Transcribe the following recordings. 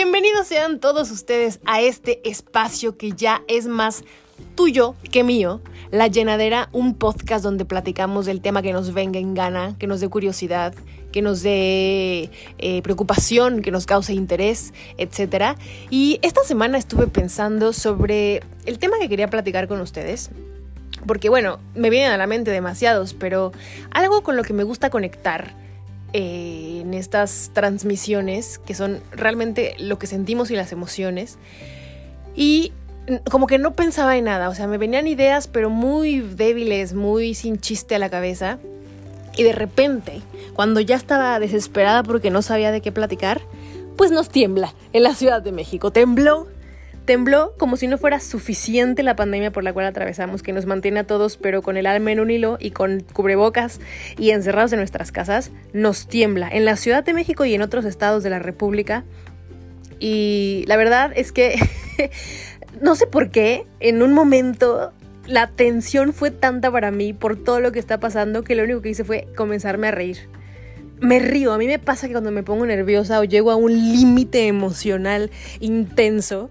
Bienvenidos sean todos ustedes a este espacio que ya es más tuyo que mío, La Llenadera, un podcast donde platicamos del tema que nos venga en gana, que nos dé curiosidad, que nos dé eh, preocupación, que nos cause interés, etc. Y esta semana estuve pensando sobre el tema que quería platicar con ustedes. Porque bueno, me vienen a la mente demasiados, pero algo con lo que me gusta conectar eh, en estas transmisiones, que son realmente lo que sentimos y las emociones. Y como que no pensaba en nada, o sea, me venían ideas, pero muy débiles, muy sin chiste a la cabeza. Y de repente, cuando ya estaba desesperada porque no sabía de qué platicar, pues nos tiembla en la Ciudad de México. Tembló Tembló como si no fuera suficiente la pandemia por la cual atravesamos, que nos mantiene a todos, pero con el alma en un hilo y con cubrebocas y encerrados en nuestras casas, nos tiembla en la Ciudad de México y en otros estados de la República. Y la verdad es que no sé por qué, en un momento la tensión fue tanta para mí por todo lo que está pasando que lo único que hice fue comenzarme a reír. Me río, a mí me pasa que cuando me pongo nerviosa o llego a un límite emocional intenso,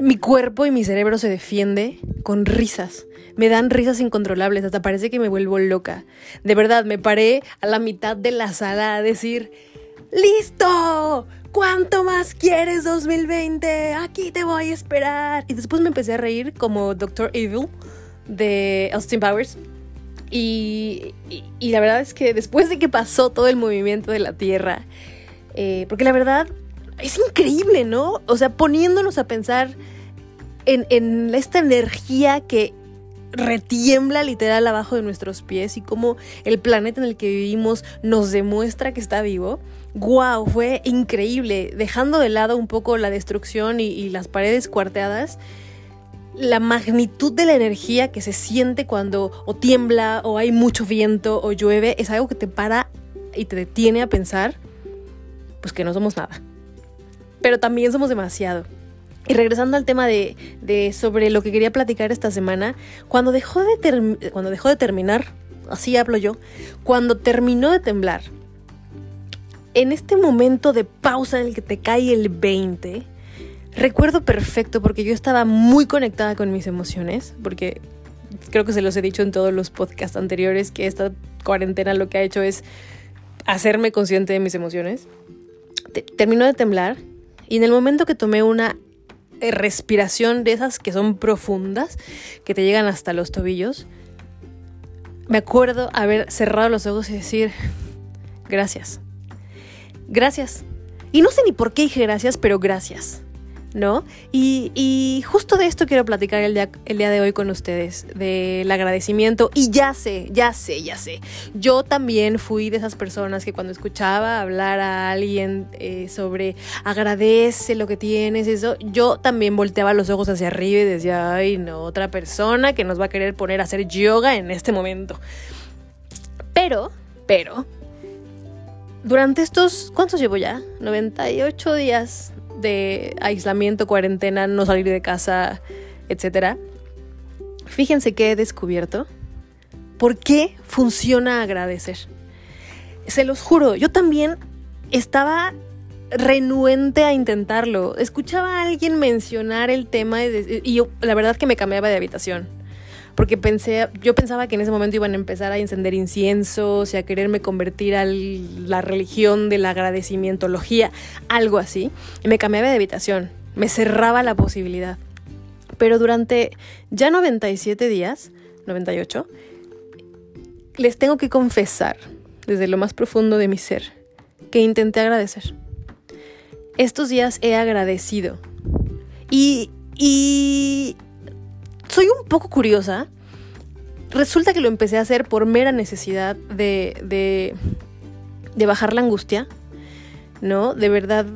mi cuerpo y mi cerebro se defiende con risas. Me dan risas incontrolables, hasta parece que me vuelvo loca. De verdad, me paré a la mitad de la sala a decir, ¡Listo! ¿Cuánto más quieres 2020? Aquí te voy a esperar. Y después me empecé a reír como Doctor Evil de Austin Powers. Y, la verdad es que después de que pasó todo el movimiento de la Tierra, eh, porque la verdad es increíble, ¿no? O sea, poniéndonos a pensar en, esta energía que retiembla literal abajo de nuestros pies y cómo el planeta en el que vivimos nos demuestra que está vivo. ¡Guau! fue increíble. Dejando de lado un poco la destrucción y, y, las paredes cuarteadas, la magnitud de la energía que se siente cuando o tiembla o hay mucho viento o llueve es algo que te para y te detiene a pensar, pues que no somos nada pero también somos demasiado. Y regresando al tema de, sobre lo que quería platicar esta semana, cuando dejó de, cuando dejó de terminar, así hablo yo, cuando terminó de temblar, en este momento de pausa en el que te cae el 20, recuerdo perfecto porque yo estaba muy conectada con mis emociones, porque creo que se los he dicho en todos los podcasts anteriores que esta cuarentena lo que ha hecho es hacerme consciente de mis emociones. terminó de temblar y en el momento que tomé una eh, respiración de esas que son profundas, que te llegan hasta los tobillos, me acuerdo haber cerrado los ojos y decir, gracias. Gracias. Y no sé ni por qué dije gracias, pero gracias. ¿No? Y, justo de esto quiero platicar el día, el día de hoy con ustedes, del agradecimiento. Y ya sé, ya sé, ya sé. Yo también fui de esas personas que cuando escuchaba hablar a alguien eh, sobre agradece lo que tienes, eso, yo también volteaba los ojos hacia arriba y decía, ay, no, otra persona que nos va a querer poner a hacer yoga en este momento. Pero, pero, durante estos, ¿cuántos llevo ya? 98 días de aislamiento, cuarentena, no salir de casa, etc. Fíjense que he descubierto. ¿Por qué funciona agradecer? Se los juro, yo también estaba renuente a intentarlo. Escuchaba a alguien mencionar el tema y, yo, la verdad que me cambiaba de habitación porque pensé, yo pensaba que en ese momento iban a empezar a encender inciensos y a quererme convertir a la religión de la agradecimientología, algo así, y me cambiaba de habitación, me cerraba la posibilidad. Pero durante ya 97 días, 98, les tengo que confesar, desde lo más profundo de mi ser, que intenté agradecer. Estos días he agradecido. Y, y soy un poco curiosa. Resulta que lo empecé a hacer por mera necesidad de, de, de bajar la angustia, ¿no? De verdad,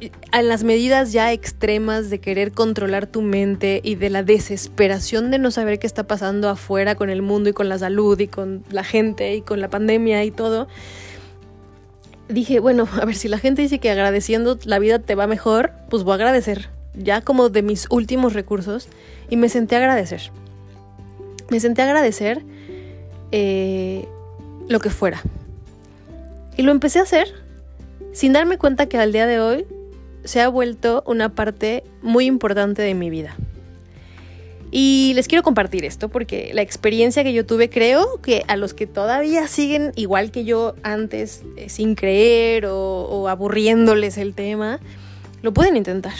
en las medidas ya extremas de querer controlar tu mente y de la desesperación de no saber qué está pasando afuera con el mundo y con la salud y con la gente y con la pandemia y todo, dije, bueno, a ver, si la gente dice que agradeciendo la vida te va mejor, pues voy a agradecer ya como de mis últimos recursos, y me senté a agradecer. Me senté agradecer eh, lo que fuera. Y lo empecé a hacer sin darme cuenta que al día de hoy se ha vuelto una parte muy importante de mi vida. Y les quiero compartir esto porque la experiencia que yo tuve creo que a los que todavía siguen igual que yo antes, eh, sin creer o aburriéndoles el tema, lo pueden intentar.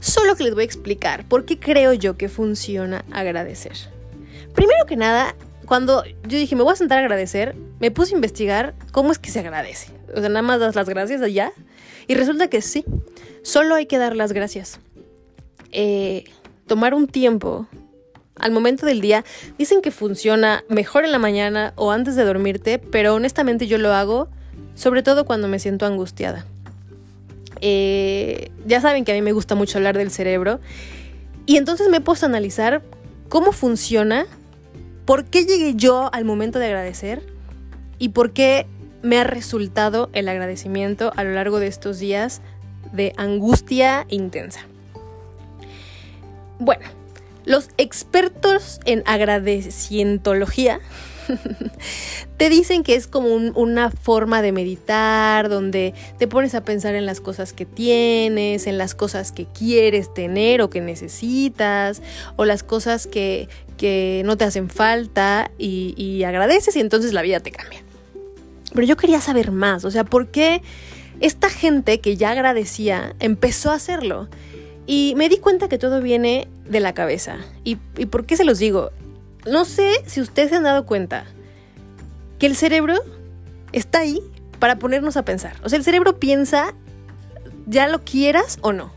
Solo que les voy a explicar por qué creo yo que funciona agradecer. Primero que nada, cuando yo dije me voy a sentar a agradecer, me puse a investigar cómo es que se agradece. O sea, nada más das las gracias allá. Y resulta que sí, solo hay que dar las gracias. Eh, tomar un tiempo al momento del día. Dicen que funciona mejor en la mañana o antes de dormirte, pero honestamente yo lo hago sobre todo cuando me siento angustiada. Eh, ya saben que a mí me gusta mucho hablar del cerebro y entonces me he puesto a analizar cómo funciona, por qué llegué yo al momento de agradecer y por qué me ha resultado el agradecimiento a lo largo de estos días de angustia intensa. Bueno, los expertos en agradecientología te dicen que es como una forma de meditar, donde te pones a pensar en las cosas que tienes, en las cosas que quieres tener o que necesitas, o las cosas que, no te hacen falta y, y agradeces y entonces la vida te cambia. Pero yo quería saber más, o sea, ¿por qué esta gente que ya agradecía empezó a hacerlo? Y me di cuenta que todo viene de la cabeza. ¿Y, por qué se los digo? No sé si ustedes se han dado cuenta que el cerebro está ahí para ponernos a pensar. O sea, el cerebro piensa, ya lo quieras o no.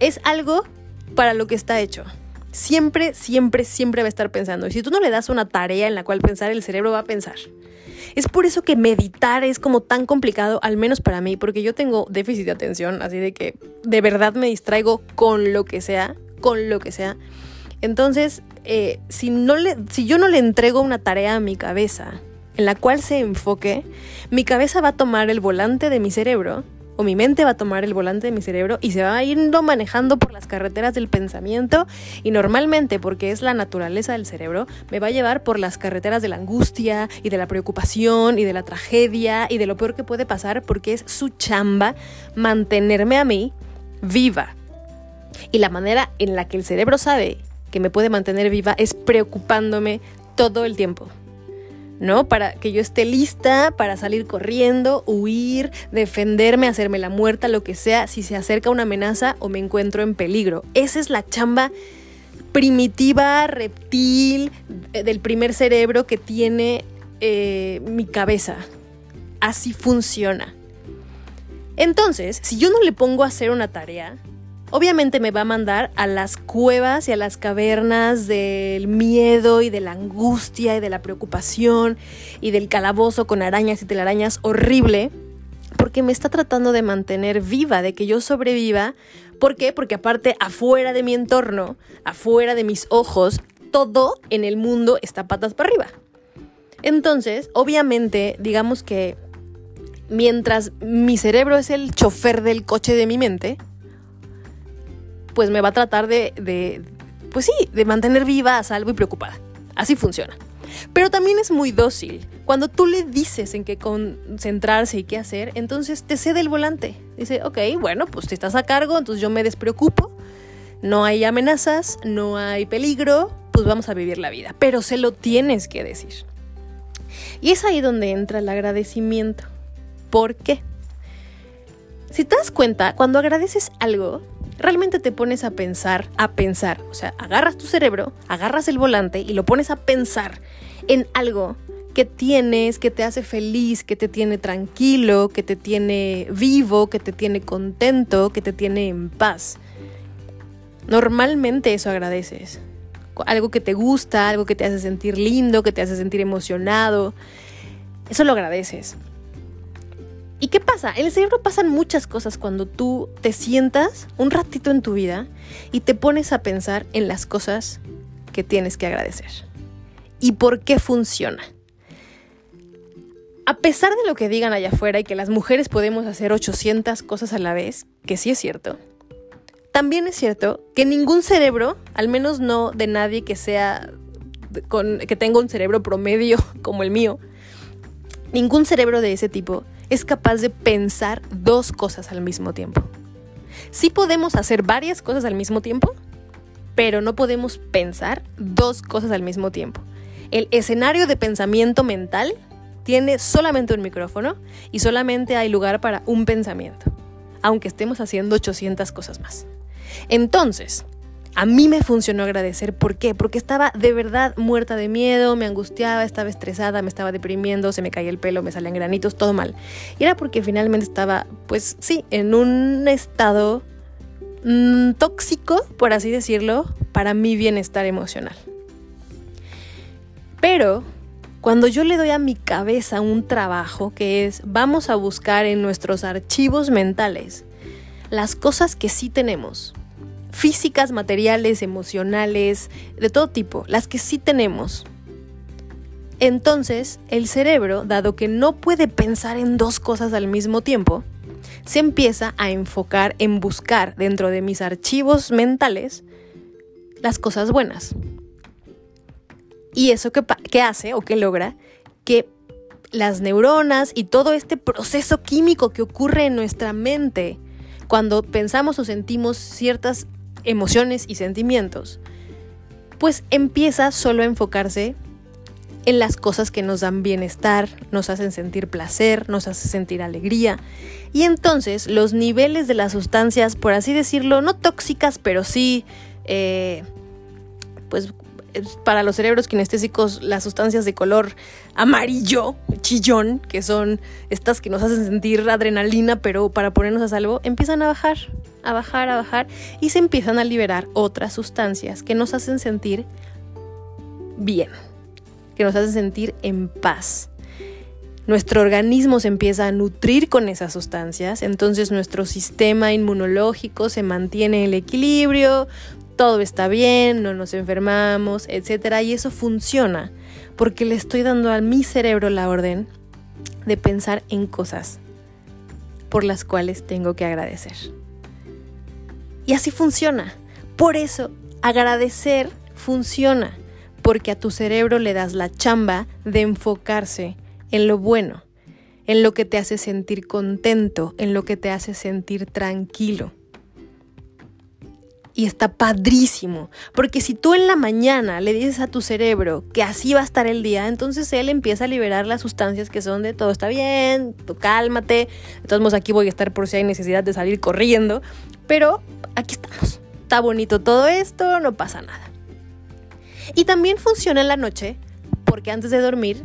Es algo para lo que está hecho. Siempre, siempre, siempre va a estar pensando. Y si tú no le das una tarea en la cual pensar, el cerebro va a pensar. Es por eso que meditar es como tan complicado, al menos para mí, porque yo tengo déficit de atención, así de que de verdad me distraigo con lo que sea, con lo que sea. Entonces, eh, si, no le, si yo no le entrego una tarea a mi cabeza en la cual se enfoque, mi cabeza va a tomar el volante de mi cerebro o mi mente va a tomar el volante de mi cerebro y se va a ir manejando por las carreteras del pensamiento y normalmente, porque es la naturaleza del cerebro, me va a llevar por las carreteras de la angustia y de la preocupación y de la tragedia y de lo peor que puede pasar porque es su chamba mantenerme a mí viva. Y la manera en la que el cerebro sabe que me puede mantener viva es preocupándome todo el tiempo. ¿no? Para que yo esté lista para salir corriendo, huir, defenderme, hacerme la muerta, lo que sea, si se acerca una amenaza o me encuentro en peligro. Esa es la chamba primitiva, reptil, del primer cerebro que tiene eh, mi cabeza. Así funciona. Entonces, si yo no le pongo a hacer una tarea, obviamente me va a mandar a las cuevas y a las cavernas del miedo y de la angustia y de la preocupación y del calabozo con arañas y telarañas horrible, porque me está tratando de mantener viva, de que yo sobreviva. ¿Por qué? Porque aparte afuera de mi entorno, afuera de mis ojos, todo en el mundo está patas para arriba. Entonces, obviamente, digamos que mientras mi cerebro es el chofer del coche de mi mente, pues me va a tratar de, pues sí, de mantener viva, a salvo y preocupada. Así funciona. Pero también es muy dócil. Cuando tú le dices en qué concentrarse y qué hacer, entonces te cede el volante. Dice, ok, bueno, pues si estás a cargo, entonces yo me despreocupo. No hay amenazas, no hay peligro, pues vamos a vivir la vida. Pero se lo tienes que decir. Y es ahí donde entra el agradecimiento. ¿Por qué? Si te das cuenta, cuando agradeces algo, realmente te pones a pensar, a pensar, o sea, agarras tu cerebro, agarras el volante y lo pones a pensar en algo que tienes, que te hace feliz, que te tiene tranquilo, que te tiene vivo, que te tiene contento, que te tiene en paz. Normalmente eso agradeces. Algo que te gusta, algo que te hace sentir lindo, que te hace sentir emocionado. Eso lo agradeces. ¿Y qué pasa? En el cerebro pasan muchas cosas cuando tú te sientas un ratito en tu vida y te pones a pensar en las cosas que tienes que agradecer. ¿Y por qué funciona? A pesar de lo que digan allá afuera y que las mujeres podemos hacer 800 cosas a la vez, que sí es cierto, también es cierto que ningún cerebro, al menos no de nadie que sea con, que tenga un cerebro promedio como el mío, ningún cerebro de ese tipo es capaz de pensar dos cosas al mismo tiempo. Sí podemos hacer varias cosas al mismo tiempo, pero no podemos pensar dos cosas al mismo tiempo. El escenario de pensamiento mental tiene solamente un micrófono y solamente hay lugar para un pensamiento, aunque estemos haciendo 800 cosas más. Entonces, a mí me funcionó agradecer. ¿Por qué? Porque estaba de verdad muerta de miedo, me angustiaba, estaba estresada, me estaba deprimiendo, se me caía el pelo, me salían granitos, todo mal. Y era porque finalmente estaba, pues sí, en un estado mm, tóxico, por así decirlo, para mi bienestar emocional. Pero cuando yo le doy a mi cabeza un trabajo que es, vamos a buscar en nuestros archivos mentales las cosas que sí tenemos, físicas, materiales, emocionales, de todo tipo, las que sí tenemos. Entonces, el cerebro, dado que no puede pensar en dos cosas al mismo tiempo, se empieza a enfocar en buscar dentro de mis archivos mentales las cosas buenas. Y eso que, hace o que logra que las neuronas y todo este proceso químico que ocurre en nuestra mente cuando pensamos o sentimos ciertas emociones y sentimientos, pues empieza solo a enfocarse en las cosas que nos dan bienestar, nos hacen sentir placer, nos hacen sentir alegría. Y entonces los niveles de las sustancias, por así decirlo, no tóxicas, pero sí, eh, pues para los cerebros kinestésicos las sustancias de color amarillo, chillón, que son estas que nos hacen sentir adrenalina, pero para ponernos a salvo, empiezan a bajar, a bajar, a bajar y se empiezan a liberar otras sustancias que nos hacen sentir bien, que nos hacen sentir en paz. Nuestro organismo se empieza a nutrir con esas sustancias, entonces nuestro sistema inmunológico se mantiene en el equilibrio, todo está bien, no nos enfermamos, etc. Y eso funciona porque le estoy dando a mi cerebro la orden de pensar en cosas por las cuales tengo que agradecer. Y así funciona. Por eso, agradecer funciona, porque a tu cerebro le das la chamba de enfocarse en lo bueno, en lo que te hace sentir contento, en lo que te hace sentir tranquilo. Y está padrísimo, porque si tú en la mañana le dices a tu cerebro que así va a estar el día, entonces él empieza a liberar las sustancias que son de todo está bien, tú cálmate, de modos aquí voy a estar por si hay necesidad de salir corriendo, pero aquí estamos, está bonito todo esto, no pasa nada. Y también funciona en la noche, porque antes de dormir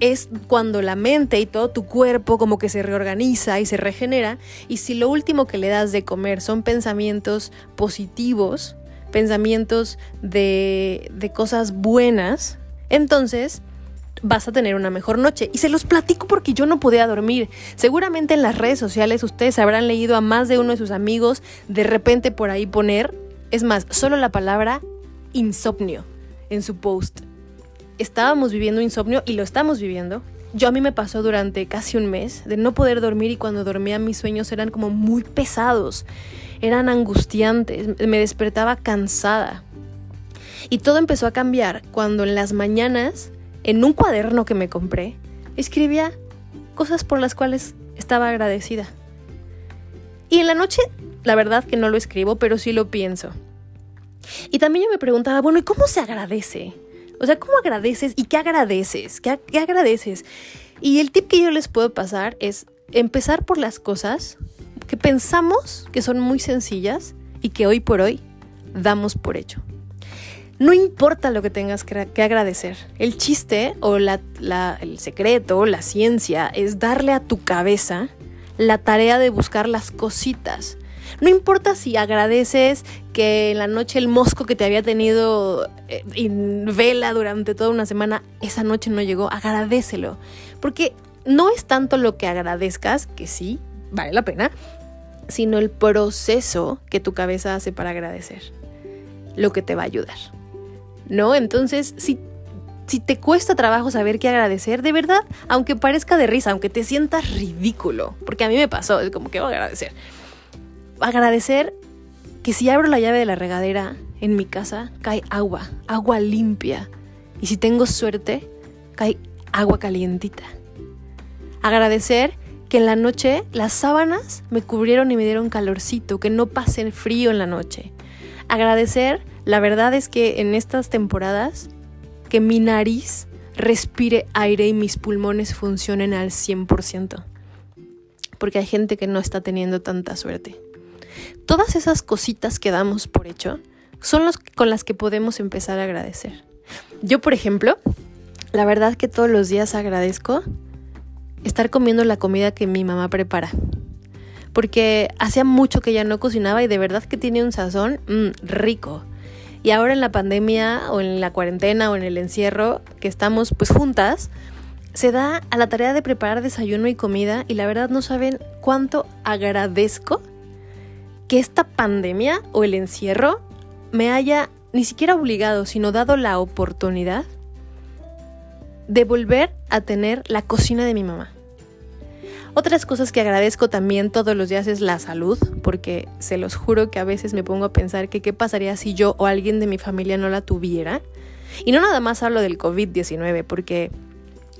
es cuando la mente y todo tu cuerpo como que se reorganiza y se regenera y si lo último que le das de comer son pensamientos positivos, pensamientos de, de cosas buenas, entonces vas a tener una mejor noche. Y se los platico porque yo no podía dormir. Seguramente en las redes sociales ustedes habrán leído a más de uno de sus amigos de repente por ahí poner, es más, solo la palabra insomnio en su post estábamos viviendo insomnio y lo estamos viviendo. Yo a mí me pasó durante casi un mes de no poder dormir y cuando dormía mis sueños eran como muy pesados, eran angustiantes, me despertaba cansada. Y todo empezó a cambiar cuando en las mañanas, en un cuaderno que me compré, escribía cosas por las cuales estaba agradecida. Y en la noche, la verdad que no lo escribo, pero sí lo pienso. Y también yo me preguntaba, bueno, ¿y cómo se agradece? O sea, ¿cómo agradeces y qué agradeces? ¿Qué, agradeces? Y el tip que yo les puedo pasar es empezar por las cosas que pensamos que son muy sencillas y que hoy por hoy damos por hecho. No importa lo que tengas que agradecer. El chiste o el secreto, la ciencia, es darle a tu cabeza la tarea de buscar las cositas no importa si agradeces que en la noche el mosco que te había tenido eh, en vela durante toda una semana, esa noche no llegó, agradecelo. Porque no es tanto lo que agradezcas, que sí, vale la pena, sino el proceso que tu cabeza hace para agradecer, lo que te va a ayudar. ¿No? Entonces, si si te cuesta trabajo saber qué agradecer, de verdad, aunque parezca de risa, aunque te sientas ridículo, porque a mí me pasó, es como que voy a agradecer agradecer que si abro la llave de la regadera en mi casa, cae agua, agua limpia. Y si tengo suerte, cae agua calientita. Agradecer que en la noche las sábanas me cubrieron y me dieron calorcito, que no pasen frío en la noche. Agradecer, la verdad es que en estas temporadas, que mi nariz respire aire y mis pulmones funcionen al 100%. Porque hay gente que no está teniendo tanta suerte. Todas esas cositas que damos por hecho son con las que podemos empezar a agradecer. Yo, por ejemplo, la verdad que todos los días agradezco estar comiendo la comida que mi mamá prepara. Porque hacía mucho que ya no cocinaba y de verdad que tiene un sazón mm, rico. Y ahora en la pandemia o en la cuarentena o en el encierro que estamos pues juntas, se da a la tarea de preparar desayuno y comida y la verdad no saben cuánto agradezco que esta pandemia o el encierro me haya ni siquiera obligado, sino dado la oportunidad de volver a tener la cocina de mi mamá. Otras cosas que agradezco también todos los días es la salud, porque se los juro que a veces me pongo a pensar que qué pasaría si yo o alguien de mi familia no la tuviera. Y no nada más hablo del COVID-19, porque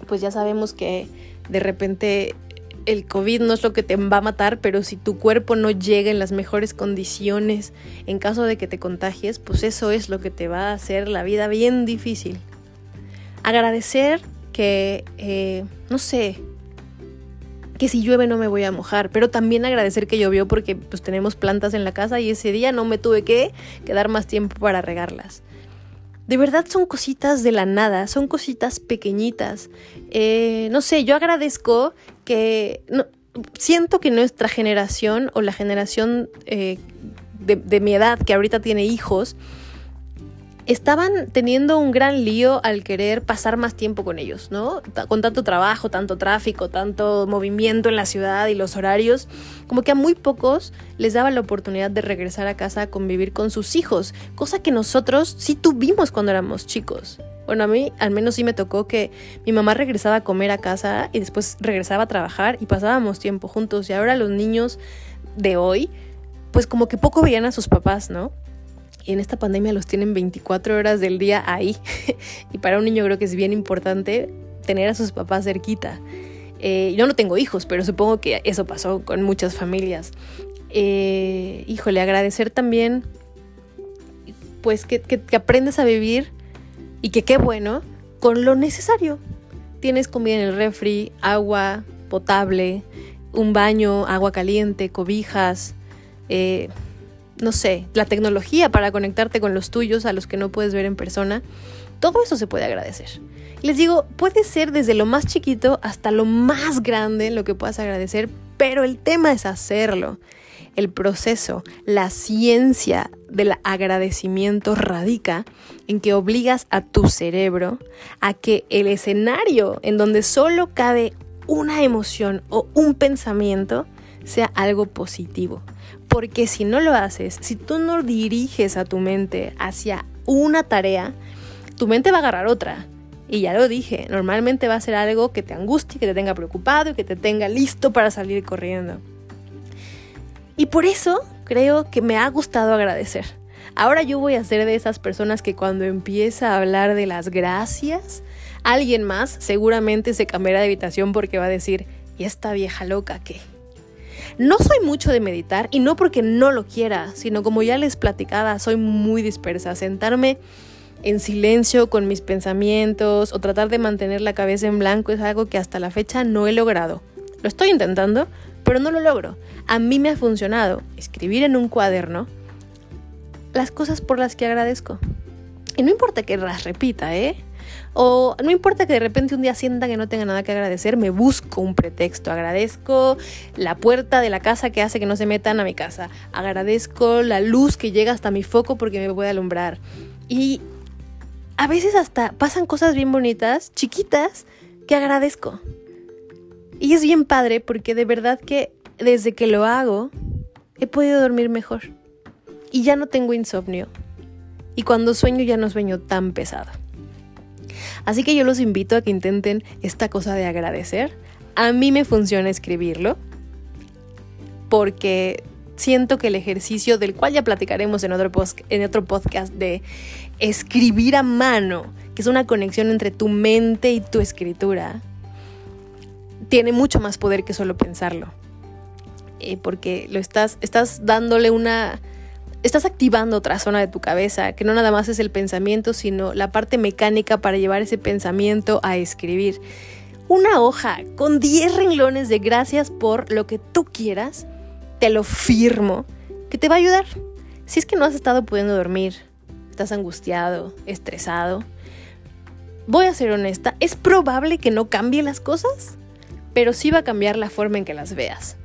pues ya sabemos que de repente el COVID no es lo que te va a matar, pero si tu cuerpo no llega en las mejores condiciones en caso de que te contagies, pues eso es lo que te va a hacer la vida bien difícil. Agradecer que, eh, no sé, que si llueve no me voy a mojar, pero también agradecer que llovió porque pues tenemos plantas en la casa y ese día no me tuve que quedar más tiempo para regarlas. De verdad son cositas de la nada, son cositas pequeñitas. Eh, no sé, yo agradezco que... No, siento que nuestra generación o la generación eh, de mi edad que ahorita tiene hijos, estaban teniendo un gran lío al querer pasar más tiempo con ellos, ¿no? Con tanto trabajo, tanto tráfico, tanto movimiento en la ciudad y los horarios, como que a muy pocos les daba la oportunidad de regresar a casa a convivir con sus hijos, cosa que nosotros sí tuvimos cuando éramos chicos. Bueno, a mí al menos sí me tocó que mi mamá regresaba a comer a casa y después regresaba a trabajar y pasábamos tiempo juntos y ahora los niños de hoy, pues como que poco veían a sus papás, ¿no? En esta pandemia los tienen 24 horas del día ahí. y para un niño creo que es bien importante tener a sus papás cerquita. Eh, yo no tengo hijos, pero supongo que eso pasó con muchas familias. Eh, híjole, agradecer también, pues que, que, que a vivir y que qué bueno con lo necesario. Tienes comida en el refri, agua potable, un baño, agua caliente, cobijas. Eh, no sé, la tecnología para conectarte con los tuyos a los que no puedes ver en persona, todo eso se puede agradecer. Les digo, puede ser desde lo más chiquito hasta lo más grande lo que puedas agradecer, pero el tema es hacerlo. El proceso, la ciencia del agradecimiento radica en que obligas a tu cerebro a que el escenario en donde solo cabe una emoción o un pensamiento sea algo positivo. Porque si no lo haces, si tú no diriges a tu mente hacia una tarea, tu mente va a agarrar otra. Y ya lo dije, normalmente va a ser algo que te angustie, que te tenga preocupado y que te tenga listo para salir corriendo. Y por eso creo que me ha gustado agradecer. Ahora yo voy a ser de esas personas que cuando empieza a hablar de las gracias, alguien más seguramente se cambiará de habitación porque va a decir, ¿y esta vieja loca qué? No soy mucho de meditar y no porque no lo quiera, sino como ya les platicaba, soy muy dispersa. Sentarme en silencio con mis pensamientos o tratar de mantener la cabeza en blanco es algo que hasta la fecha no he logrado. Lo estoy intentando, pero no lo logro. A mí me ha funcionado escribir en un cuaderno las cosas por las que agradezco. Y no importa que las repita, ¿eh? O no importa que de repente un día sienta que no tenga nada que agradecer, me busco un pretexto. Agradezco la puerta de la casa que hace que no se metan a mi casa. Agradezco la luz que llega hasta mi foco porque me puede alumbrar. Y a veces hasta pasan cosas bien bonitas, chiquitas, que agradezco. Y es bien padre porque de verdad que desde que lo hago he podido dormir mejor. Y ya no tengo insomnio. Y cuando sueño ya no sueño tan pesado. Así que yo los invito a que intenten esta cosa de agradecer. A mí me funciona escribirlo porque siento que el ejercicio del cual ya platicaremos en otro, en otro podcast de escribir a mano, que es una conexión entre tu mente y tu escritura, tiene mucho más poder que solo pensarlo. Eh, porque lo estás, estás dándole una... Estás activando otra zona de tu cabeza, que no nada más es el pensamiento, sino la parte mecánica para llevar ese pensamiento a escribir. Una hoja con 10 renglones de gracias por lo que tú quieras, te lo firmo, que te va a ayudar. Si es que no has estado pudiendo dormir, estás angustiado, estresado, voy a ser honesta, es probable que no cambie las cosas, pero sí va a cambiar la forma en que las veas.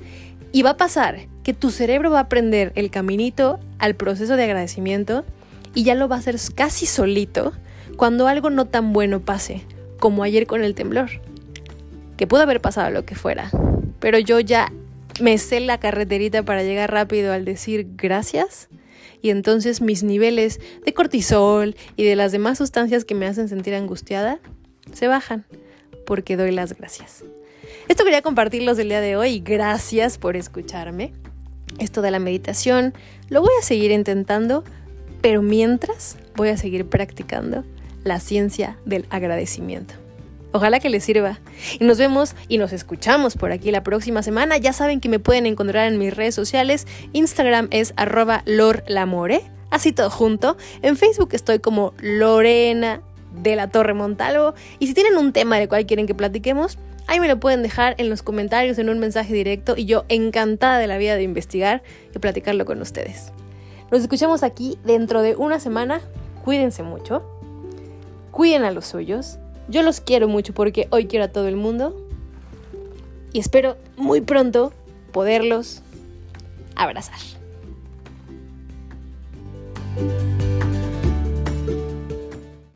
Y va a pasar que tu cerebro va a aprender el caminito al proceso de agradecimiento y ya lo va a hacer casi solito cuando algo no tan bueno pase, como ayer con el temblor. Que pudo haber pasado lo que fuera, pero yo ya me sé la carreterita para llegar rápido al decir gracias y entonces mis niveles de cortisol y de las demás sustancias que me hacen sentir angustiada se bajan porque doy las gracias. Esto quería compartirlos el día de hoy. Gracias por escucharme. Esto de la meditación lo voy a seguir intentando, pero mientras voy a seguir practicando la ciencia del agradecimiento. Ojalá que les sirva. Y nos vemos y nos escuchamos por aquí la próxima semana. Ya saben que me pueden encontrar en mis redes sociales. Instagram es arroba lorlamore, así todo junto. En Facebook estoy como Lorena de la Torre Montalvo. Y si tienen un tema del cual quieren que platiquemos, Ahí me lo pueden dejar en los comentarios, en un mensaje directo y yo encantada de la vida de investigar y platicarlo con ustedes. Nos escuchamos aquí dentro de una semana. Cuídense mucho. Cuiden a los suyos. Yo los quiero mucho porque hoy quiero a todo el mundo. Y espero muy pronto poderlos abrazar.